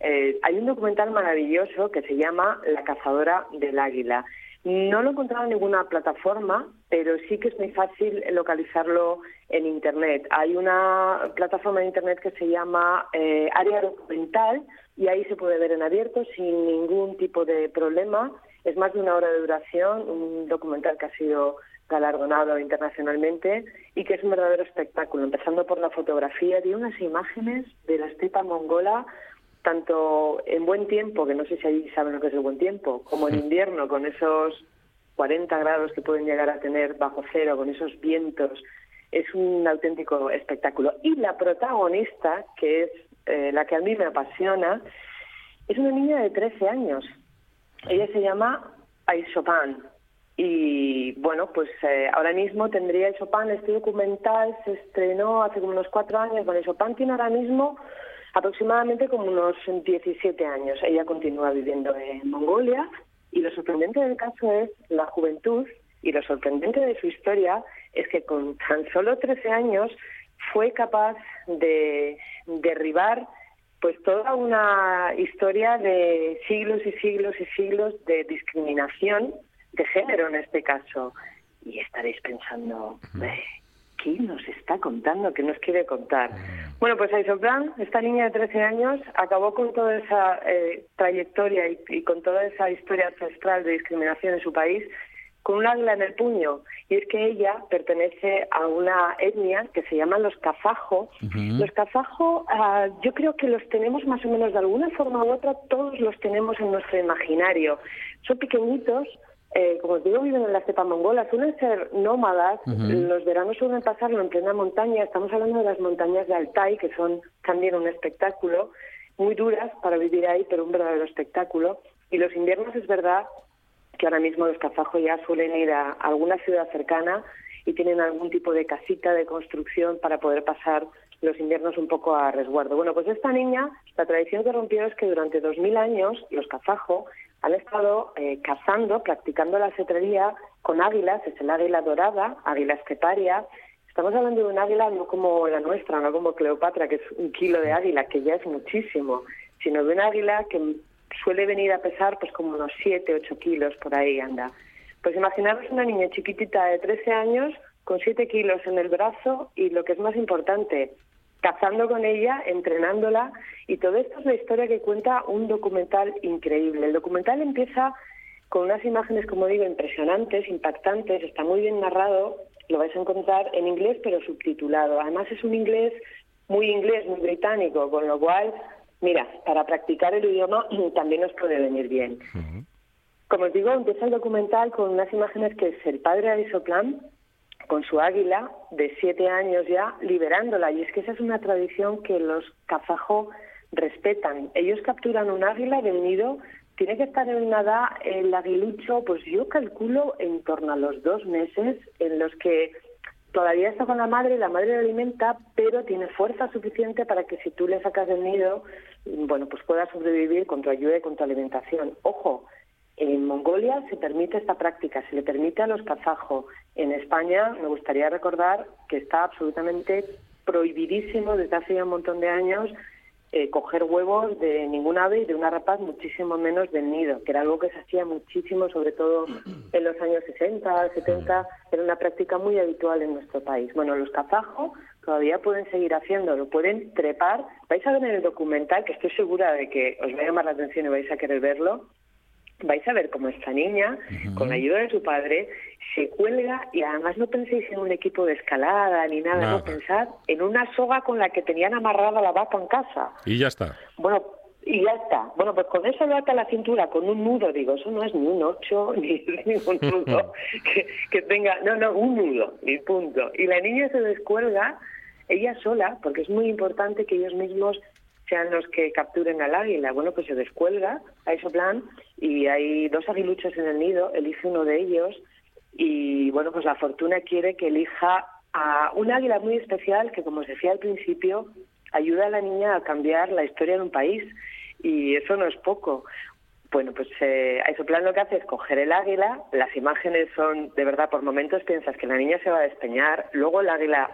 eh, hay un documental maravilloso que se llama La cazadora del águila. No lo he encontrado en ninguna plataforma, pero sí que es muy fácil localizarlo en Internet. Hay una plataforma en Internet que se llama eh, Área Documental y ahí se puede ver en abierto sin ningún tipo de problema. Es más de una hora de duración, un documental que ha sido galardonado internacionalmente y que es un verdadero espectáculo, empezando por la fotografía de unas imágenes de la estepa mongola tanto en buen tiempo, que no sé si allí saben lo que es el buen tiempo, como en invierno, con esos 40 grados que pueden llegar a tener bajo cero, con esos vientos, es un auténtico espectáculo. Y la protagonista, que es eh, la que a mí me apasiona, es una niña de 13 años. Ella se llama Aisopan. Y bueno, pues eh, ahora mismo tendría Aisopan, este documental se estrenó hace como unos cuatro años. Bueno, Aisopan tiene ahora mismo aproximadamente como unos 17 años. Ella continúa viviendo en Mongolia y lo sorprendente del caso es la juventud y lo sorprendente de su historia es que con tan solo 13 años fue capaz de derribar pues toda una historia de siglos y siglos y siglos de discriminación de género en este caso. Y estaréis pensando, "Eh, ¿qué nos está contando? ¿Qué nos quiere contar? Bueno, pues Aisoplan, esta niña de 13 años, acabó con toda esa eh, trayectoria y, y con toda esa historia ancestral de discriminación en su país con un águila en el puño. Y es que ella pertenece a una etnia que se llama los kazajo. Los kazajo, ah, yo creo que los tenemos más o menos de alguna forma u otra, todos los tenemos en nuestro imaginario. Son pequeñitos, eh, como os digo, viven en la estepa mongola, suelen ser nómadas, los veranos suelen pasarlo en plena montaña, estamos hablando de las montañas de Altai, que son también un espectáculo, muy duras para vivir ahí, pero un verdadero espectáculo. Y los inviernos es verdad que ahora mismo los kazajos ya suelen ir a alguna ciudad cercana y tienen algún tipo de casita de construcción para poder pasar los inviernos un poco a resguardo. Bueno, pues esta niña, la tradición que rompió es que durante dos mil años los kazajos han estado eh, cazando, practicando la cetrería con águilas, es el águila dorada, águila esteparia. Estamos hablando de un águila no como la nuestra, no como Cleopatra, que es un kilo de águila, que ya es muchísimo, sino de un águila que suele venir a pesar pues como unos 7, 8 kilos, por ahí anda. Pues imaginaros una niña chiquitita de 13 años con siete kilos en el brazo y lo que es más importante, cazando con ella, entrenándola y todo esto es la historia que cuenta un documental increíble. El documental empieza con unas imágenes, como digo, impresionantes, impactantes, está muy bien narrado, lo vais a encontrar en inglés pero subtitulado. Además es un inglés muy inglés, muy británico, con lo cual, mira, para practicar el idioma también nos puede venir bien. Como os digo, empieza el documental con unas imágenes que es el padre Arisoplan con su águila de siete años ya, liberándola. Y es que esa es una tradición que los kazajo respetan. Ellos capturan un águila del nido, tiene que estar en edad el aguilucho, pues yo calculo en torno a los dos meses en los que todavía está con la madre, la madre le alimenta, pero tiene fuerza suficiente para que si tú le sacas del nido, bueno, pues pueda sobrevivir con tu ayuda y con tu alimentación. Ojo, en Mongolia se permite esta práctica, se le permite a los kazajos. En España me gustaría recordar que está absolutamente prohibidísimo desde hace ya un montón de años eh, coger huevos de ningún ave y de una rapaz, muchísimo menos del nido, que era algo que se hacía muchísimo, sobre todo en los años 60, 70, era una práctica muy habitual en nuestro país. Bueno, los kazajos todavía pueden seguir haciéndolo, pueden trepar. Vais a ver en el documental, que estoy segura de que os va a llamar la atención y vais a querer verlo, vais a ver cómo esta niña, con la ayuda de su padre, se cuelga y además no penséis en un equipo de escalada ni nada, no pensad en una soga con la que tenían amarrada la vaca en casa. Y ya está. Bueno, y ya está. Bueno, pues con eso lo ata la cintura, con un nudo, digo, eso no es ni un ocho, ni, un nudo que, que tenga, no, no, un nudo, ni punto. Y la niña se descuelga ella sola, porque es muy importante que ellos mismos sean los que capturen al águila. Bueno, pues se descuelga a ese y hay dos aguiluchos en el nido, elige uno de ellos y bueno, pues la fortuna quiere que elija a un águila muy especial que, como os decía al principio, ayuda a la niña a cambiar la historia de un país y eso no es poco. Bueno, pues eh, a plan lo que hace es coger el águila, las imágenes son, de verdad, por momentos piensas que la niña se va a despeñar, luego el águila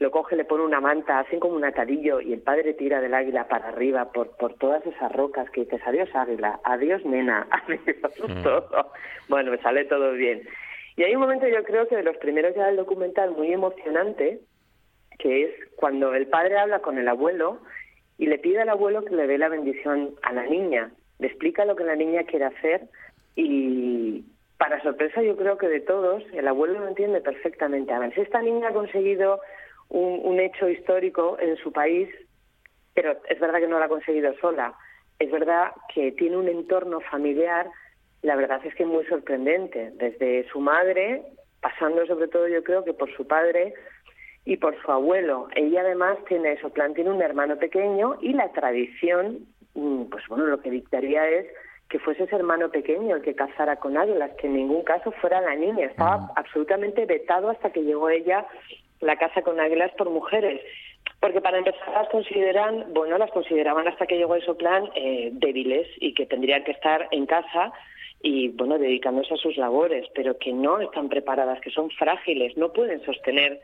lo coge, le pone una manta, hacen como un atadillo y el padre tira del águila para arriba por, por todas esas rocas que dices, adiós águila, adiós nena, adiós mm. todo. Bueno, sale todo bien. Y hay un momento yo creo que de los primeros ya del documental muy emocionante, que es cuando el padre habla con el abuelo y le pide al abuelo que le dé la bendición a la niña, le explica lo que la niña quiere hacer y, para sorpresa yo creo que de todos, el abuelo lo entiende perfectamente. A ver, si esta niña ha conseguido un, hecho histórico en su país, pero es verdad que no lo ha conseguido sola. Es verdad que tiene un entorno familiar, la verdad es que muy sorprendente, desde su madre, pasando sobre todo yo creo que por su padre y por su abuelo. Ella además tiene eso, plan, tiene un hermano pequeño y la tradición, mm, pues bueno, lo que dictaría es que fuese ese hermano pequeño el que casara con águilas, que en ningún caso fuera la niña. Estaba mm. absolutamente vetado hasta que llegó ella la casa con águilas por mujeres. Porque para empezar las consideran, bueno, las consideraban hasta que llegó ese plan eh, débiles y que tendrían que estar en casa y, bueno, dedicándose a sus labores, pero que no están preparadas, que son frágiles, no pueden sostener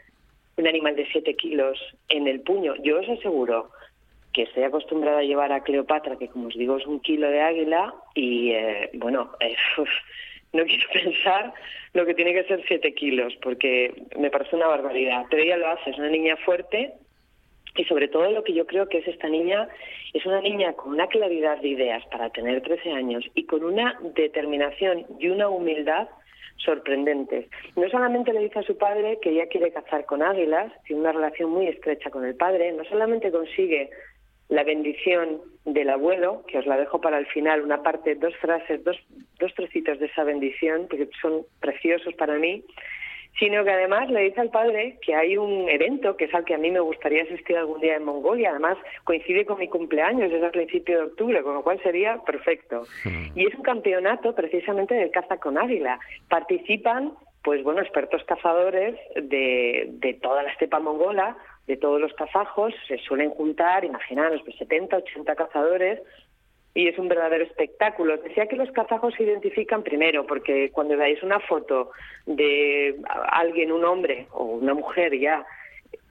un animal de siete kilos en el puño. Yo os aseguro que estoy acostumbrada a llevar a Cleopatra, que como os digo es un kilo de águila, y eh, bueno, eh, no quiero pensar lo que tiene que ser siete kilos, porque me parece una barbaridad. Pero ella lo hace, es una niña fuerte y sobre todo lo que yo creo que es esta niña, es una niña con una claridad de ideas para tener 13 años y con una determinación y una humildad sorprendentes. No solamente le dice a su padre que ella quiere cazar con águilas, tiene una relación muy estrecha con el padre, no solamente consigue la bendición del abuelo, que os la dejo para el final, una parte, dos frases, dos, dos trocitos de esa bendición, porque son preciosos para mí, sino que además le dice al padre que hay un evento que es al que a mí me gustaría asistir algún día en Mongolia, además coincide con mi cumpleaños, es a principio de octubre, con lo cual sería perfecto. Mm. Y es un campeonato precisamente de caza con águila. Participan, pues bueno, expertos cazadores de, de toda la estepa mongola, de todos los kazajos, se suelen juntar, imaginaros, pues 70, 80 cazadores, y es un verdadero espectáculo. Decía que los kazajos se identifican primero, porque cuando veáis una foto de alguien, un hombre o una mujer ya,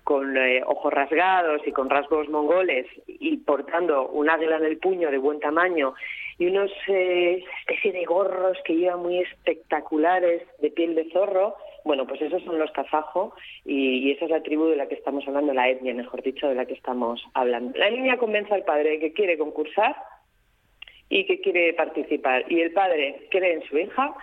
con eh, ojos rasgados y con rasgos mongoles y portando un águila en el puño de buen tamaño y unos eh, especie de gorros que llevan muy espectaculares de piel de zorro, Bueno, pues esos son los kazajo y, y, esa es la tribu de la que estamos hablando, la etnia, mejor dicho, de la que estamos hablando. La niña convence al padre que quiere concursar y que quiere participar. Y el padre cree en su hija,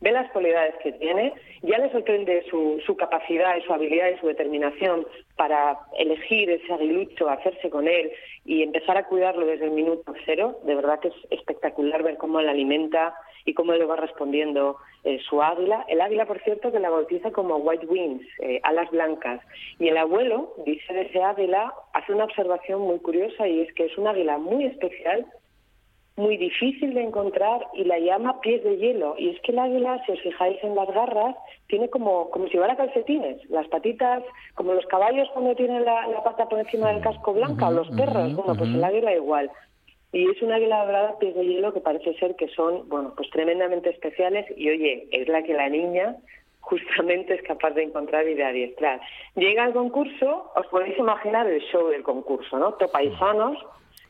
ve las cualidades que tiene, ya le sorprende su, su capacidad y su habilidad y su determinación para elegir ese aguilucho, hacerse con él y empezar a cuidarlo desde el minuto cero. De verdad que es espectacular ver cómo él alimenta y cómo le va respondiendo eh, su águila. El águila, por cierto, que la bautiza como White Wings, eh, alas blancas. Y el abuelo dice de ese águila, hace una observación muy curiosa y es que es un águila muy especial muy difícil de encontrar y la llama pies de hielo. Y es que el águila, si os fijáis en las garras, tiene como, como si fuera calcetines. Las patitas, como los caballos cuando tienen la, pata por encima del casco blanca, o los perros. Bueno, pues el águila igual. Y es un águila dorada pies de hielo que parece ser que son, bueno, pues tremendamente especiales. Y oye, es la que la niña justamente es capaz de encontrar y de adiestrar. Llega al concurso, os podéis imaginar el show del concurso, ¿no? Topaisanos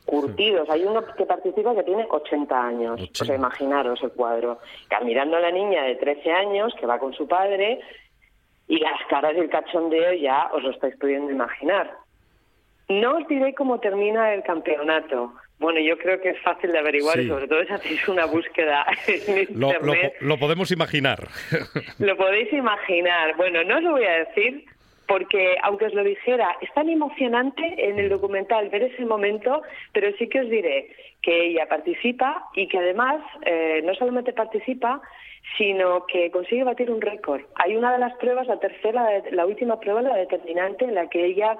curtidos. Hay uno que participa que tiene 80 años. O sea, imaginaros el cuadro. Mirando a la niña de 13 años que va con su padre y las caras del cachondeo ya os lo estáis pudiendo imaginar. No os diré cómo termina el campeonato. Bueno, yo creo que es fácil de averiguar y sobre todo si hacéis una búsqueda en Internet. Lo, lo podemos imaginar. lo podéis imaginar. Bueno, no os lo voy a decir porque aunque os lo dijera, es tan emocionante en el documental ver ese momento, pero sí que os diré que ella participa y que además eh, no solamente participa, sino que consigue batir un récord. Hay una de las pruebas, la tercera, la última prueba, la determinante, en la que ella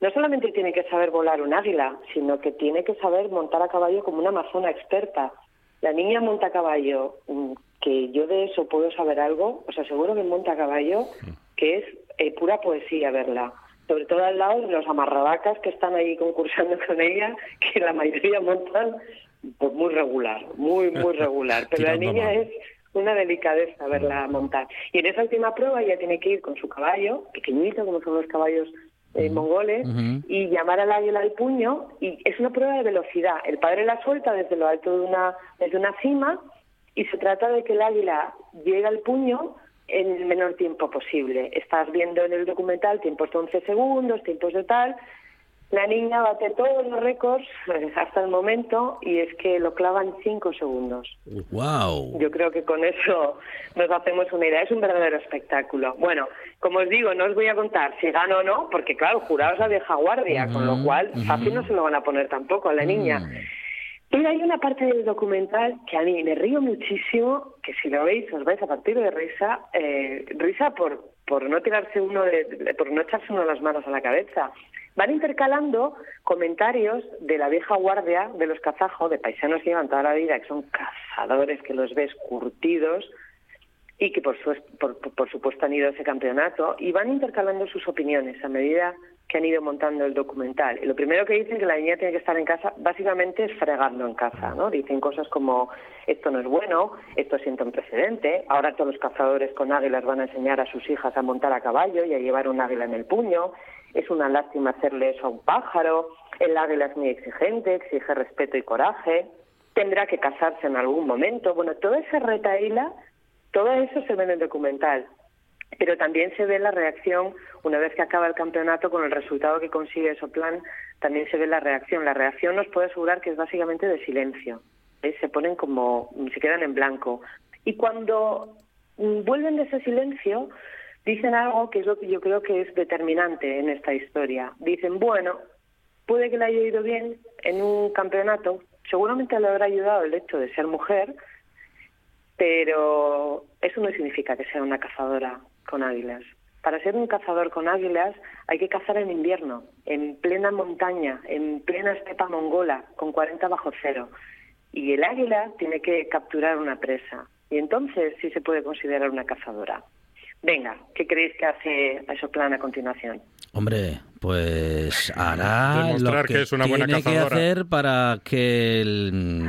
no solamente tiene que saber volar un águila, sino que tiene que saber montar a caballo como una amazona experta. La niña monta a caballo, mm, que yo de eso puedo saber algo, os aseguro que monta a caballo, que es eh, pura poesía verla. Sobre todo al lado de los amarrabacas que están ahí concursando con ella, que la mayoría montan pues muy regular, muy, muy regular. Pero la niña es una delicadeza verla montar. Y en esa última prueba ella tiene que ir con su caballo, pequeñito como son los caballos eh, mongoles, y llamar al águila al puño, y es una prueba de velocidad. El padre la suelta desde lo alto de una, desde una cima, y se trata de que el águila llegue al puño en el menor tiempo posible. Estás viendo en el documental tiempos de 11 segundos, tiempos de tal. La niña bate todos los récords eh, hasta el momento y es que lo clavan 5 segundos. ¡Wow! Yo creo que con eso nos hacemos una idea. Es un verdadero espectáculo. Bueno, como os digo, no os voy a contar si gano o no, porque claro, jurados la vieja guardia, con lo cual fácil no se lo van a poner tampoco a la niña. Mm. Pero hay una parte del documental que a mí me río muchísimo, que si lo veis os vais a partir de risa, eh, risa por, por no tirarse uno de, por no echarse uno de las manos a la cabeza. Van intercalando comentarios de la vieja guardia de los kazajos, de paisanos que llevan toda la vida, que son cazadores, que los ves curtidos y que por, por supuesto han ido a ese campeonato, y van intercalando sus opiniones a medida que han ido montando el documental. Y lo primero que dicen que la niña tiene que estar en casa, básicamente es fregando en casa, ¿no? Dicen cosas como, esto no es bueno, esto sienta un precedente, ahora todos los cazadores con águilas van a enseñar a sus hijas a montar a caballo y a llevar un águila en el puño, es una lástima hacerle eso a un pájaro, el águila es muy exigente, exige respeto y coraje, tendrá que casarse en algún momento. Bueno, toda esa retaíla, todo eso se ve en el documental. Pero también se ve la reacción una vez que acaba el campeonato con el resultado que consigue plan también se ve la reacción. La reacción nos puede asegurar que es básicamente de silencio ¿eh? se ponen como se quedan en blanco. Y cuando vuelven de ese silencio dicen algo que es lo que yo creo que es determinante en esta historia dicen bueno puede que le haya ido bien en un campeonato seguramente le habrá ayudado el hecho de ser mujer pero eso no significa que sea una cazadora con águilas. Para ser un cazador con águilas hay que cazar en invierno, en plena montaña, en plena estepa mongola, con 40 bajo cero. Y el águila tiene que capturar una presa. Y entonces sí se puede considerar una cazadora. Venga, ¿qué creéis que hace a plan a continuación? Hombre, pues hará lo que, es una tiene que hacer para que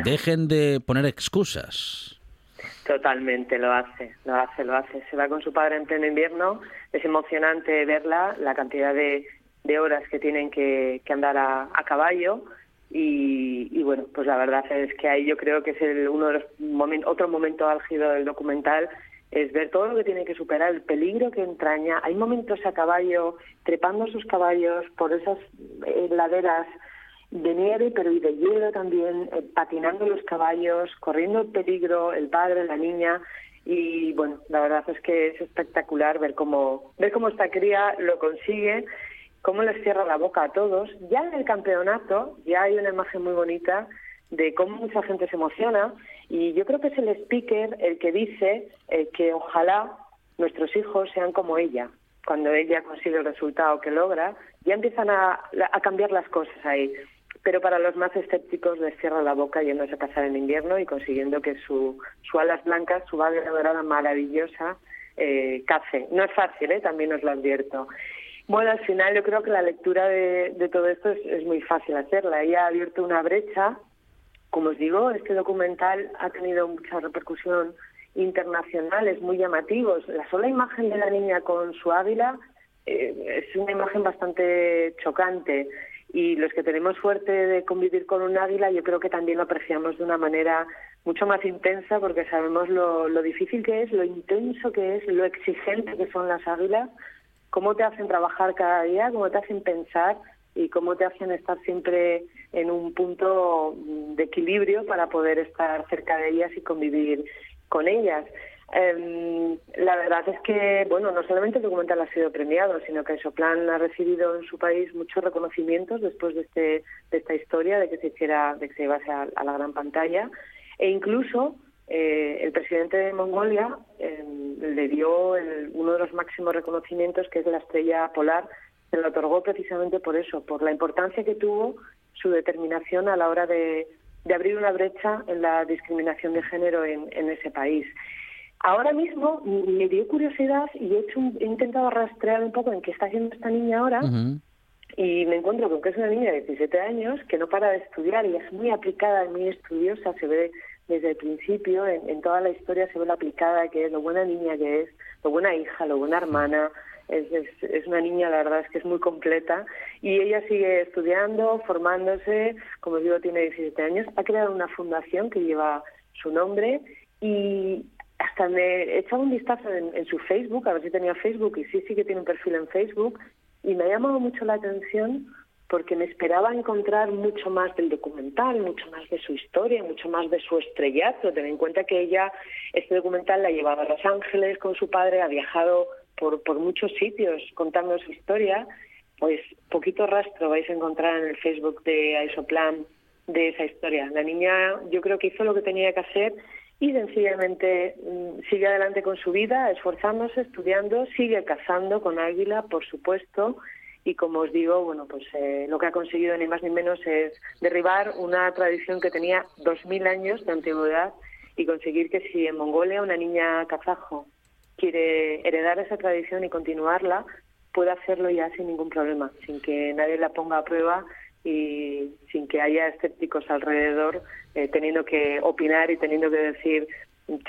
dejen de poner excusas. Totalmente, lo hace, lo hace, lo hace. Se va con su padre en pleno invierno, es emocionante verla, la cantidad de, horas que tienen que, andar a, caballo y, bueno, pues la verdad es que ahí yo creo que es el, uno de los momentos, otro momento álgido del documental es ver todo lo que tiene que superar, el peligro que entraña. Hay momentos a caballo, trepando sus caballos por esas eh, laderas de nieve, pero y de hielo también, eh, patinando los caballos, corriendo el peligro, el padre, la niña. Y bueno, la verdad es que es espectacular ver cómo, ver cómo esta cría lo consigue, cómo les cierra la boca a todos. Ya en el campeonato ya hay una imagen muy bonita de cómo mucha gente se emociona y yo creo que es el speaker el que dice eh, que ojalá nuestros hijos sean como ella. Cuando ella consigue el resultado que logra, ya empiezan a, a cambiar las cosas ahí pero para los más escépticos les cierra la boca yéndose a pasar en invierno y consiguiendo que su, su alas blancas, su bagre dorada maravillosa, eh, cace. No es fácil, ¿eh? también os lo advierto. Bueno, al final yo creo que la lectura de, de todo esto es, es, muy fácil hacerla. Ella ha abierto una brecha. Como os digo, este documental ha tenido mucha repercusión internacional, es muy llamativo. La sola imagen de la niña con su águila eh, es una imagen bastante chocante y los que tenemos suerte de convivir con un águila yo creo que también lo apreciamos de una manera mucho más intensa porque sabemos lo, lo difícil que es, lo intenso que es, lo exigente que son las águilas, cómo te hacen trabajar cada día, cómo te hacen pensar y cómo te hacen estar siempre en un punto de equilibrio para poder estar cerca de ellas y convivir con ellas. Eh, la verdad es que, bueno, no solamente el documental ha sido premiado, sino que Soplan ha recibido en su país muchos reconocimientos después de, este, de esta historia, de que se hiciera, de que se llevase a, la gran pantalla, e incluso eh, el presidente de Mongolia eh, le dio uno de los máximos reconocimientos, que es la estrella polar, se lo otorgó precisamente por eso, por la importancia que tuvo su determinación a la hora de, de abrir una brecha en la discriminación de género en, en ese país. Ahora mismo me dio curiosidad y he, hecho he intentado rastrear un poco en qué está haciendo esta niña ahora y me encuentro con que es una niña de 17 años que no para de estudiar y es muy aplicada, muy estudiosa, se ve desde el principio, en, en toda la historia se ve lo aplicada que es, lo buena niña que es, lo buena hija, lo buena hermana, es, es, una niña, la verdad es que es muy completa. Y ella sigue estudiando, formándose, como digo, tiene 17 años, ha creado una fundación que lleva su nombre y hasta me he echado un vistazo en, en, su Facebook, a ver si tenía Facebook, y sí, sí que tiene un perfil en Facebook, y me ha llamado mucho la atención porque me esperaba encontrar mucho más del documental, mucho más de su historia, mucho más de su estrellato. Ten en cuenta que ella, este documental la ha llevado a Los Ángeles con su padre, ha viajado por, muchos sitios contando su historia, pues poquito rastro vais a encontrar en el Facebook de Aisoplan de esa historia. La niña yo creo que hizo lo que tenía que hacer y sencillamente mm, sigue adelante con su vida, esforzándose, estudiando, sigue cazando con águila, por supuesto, y como os digo, bueno, pues eh, lo que ha conseguido ni más ni menos es derribar una tradición que tenía dos mil años de antigüedad y conseguir que si en Mongolia una niña kazajo quiere heredar esa tradición y continuarla, pueda hacerlo ya sin ningún problema, sin que nadie la ponga a prueba y sin que haya escépticos alrededor eh, teniendo que opinar y teniendo que decir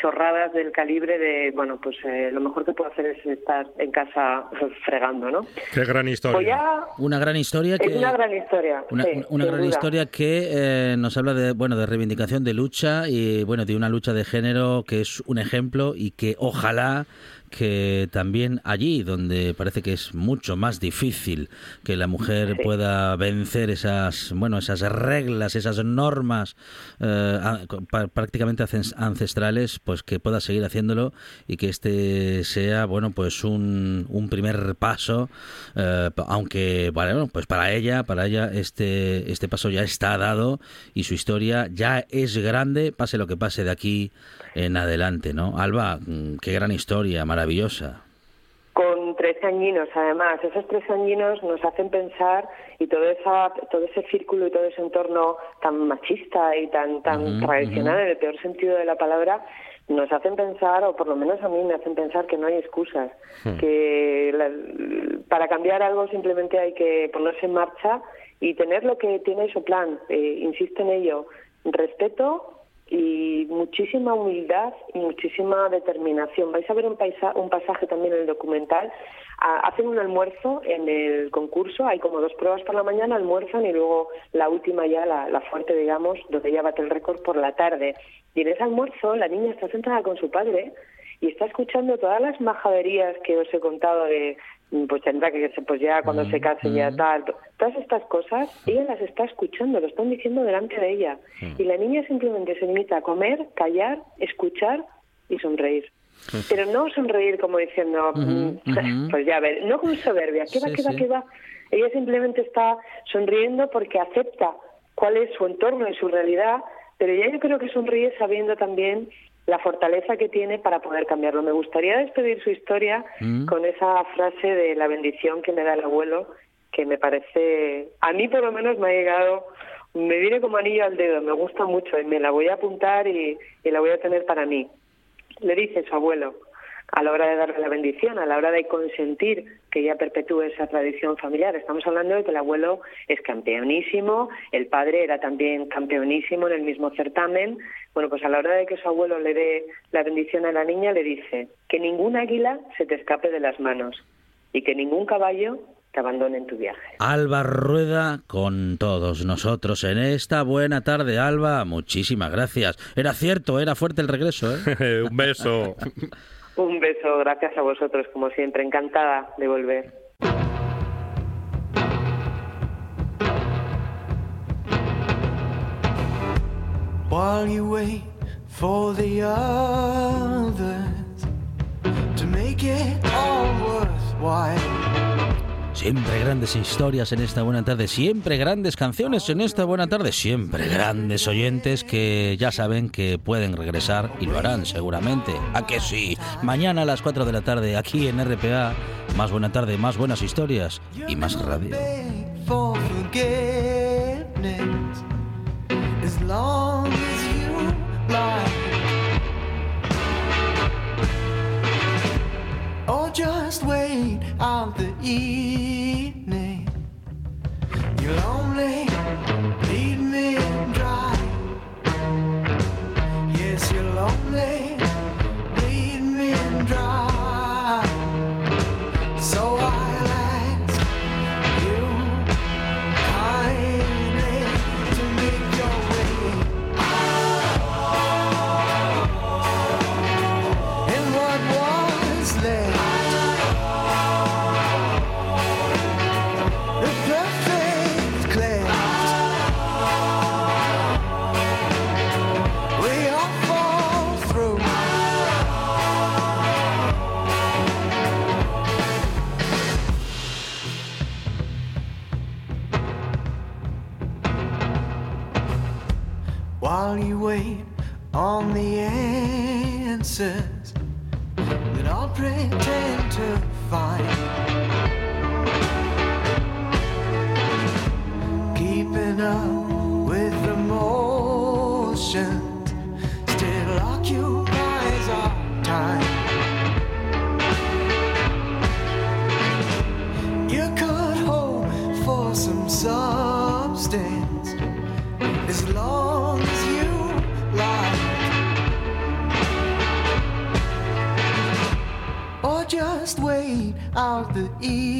chorradas del calibre de, bueno, pues eh, lo mejor que puedo hacer es estar en casa fregando, ¿no? Qué gran historia. Pues ya una gran historia que... Es una gran historia. Una, sí, una gran duda. historia que eh, nos habla de, bueno, de reivindicación, de lucha y, bueno, de una lucha de género que es un ejemplo y que ojalá que también allí, donde parece que es mucho más difícil que la mujer Sí. pueda vencer esas, bueno, esas reglas, esas normas eh, prácticamente ancest- ancestrales, pues que pueda seguir haciéndolo y que este sea, bueno, pues un, un primer paso, eh, aunque, bueno, pues para ella, para ella este, este paso ya está dado y su historia ya es grande, pase lo que pase de aquí en adelante, ¿no? Alba, mm, qué gran historia, maravillosa. Con 13 añinos, además. Esos tres añinos nos hacen pensar y todo, esa, todo ese círculo y todo ese entorno tan machista y tan, tan tradicional, en el peor sentido de la palabra, nos hacen pensar, o por lo menos a mí me hacen pensar que no hay excusas, que la- para cambiar algo simplemente hay que ponerse en marcha y tener lo que tiene su plan, eh, insisto en ello, respeto y muchísima humildad y muchísima determinación. Vais a ver un, paisa- un pasaje también en el documental. Ah, hacen un almuerzo en el concurso, hay como dos pruebas por la mañana, almuerzan y luego la última ya, la, la fuerte, digamos, donde ella bate el récord por la tarde. Y en ese almuerzo la niña está sentada con su padre y está escuchando todas las majaderías que os he contado de pues tendrá que pues ya cuando se case ya tal todas estas cosas ella las está escuchando lo están diciendo delante de ella. Y la niña simplemente se limita a comer callar escuchar y sonreír. Pero no sonreír como diciendo mm, pues ya ver no con soberbia qué va qué va qué va ella simplemente está sonriendo porque acepta cuál es su entorno y su realidad pero ya yo creo que sonríe sabiendo también la fortaleza que tiene para poder cambiarlo. Me gustaría despedir su historia mm. con esa frase de la bendición que me da el abuelo, que me parece, a mí por lo menos me ha llegado, me viene como anillo al dedo, me gusta mucho y me la voy a apuntar y, y la voy a tener para mí. Le dice su abuelo, a la hora de darle la bendición, a la hora de consentir que ella perpetúe esa tradición familiar. Estamos hablando de que el abuelo es campeonísimo, el padre era también campeonísimo en el mismo certamen. Bueno, pues a la hora de que su abuelo le dé la bendición a la niña, le dice que ningún águila se te escape de las manos y que ningún caballo te abandone en tu viaje. Alba Rueda con todos nosotros en esta buena tarde, Alba. Muchísimas gracias. Era cierto, era fuerte el regreso. ¿eh? Un beso. Un beso, gracias a vosotros, como siempre, encantada de volver. While you wait for the others to make it all worthwhile. Siempre grandes historias en esta buena tarde, siempre grandes canciones en esta buena tarde, siempre grandes oyentes que ya saben que pueden regresar y lo harán seguramente. ¿A que sí? Mañana a las 4 de la tarde aquí en RPA, más buena tarde, más buenas historias y más radio. Just wait out the evening. You're lonely, lead me answers that I'll pretend to find. keeping up with the motions still occupies our time. Wait out the evening.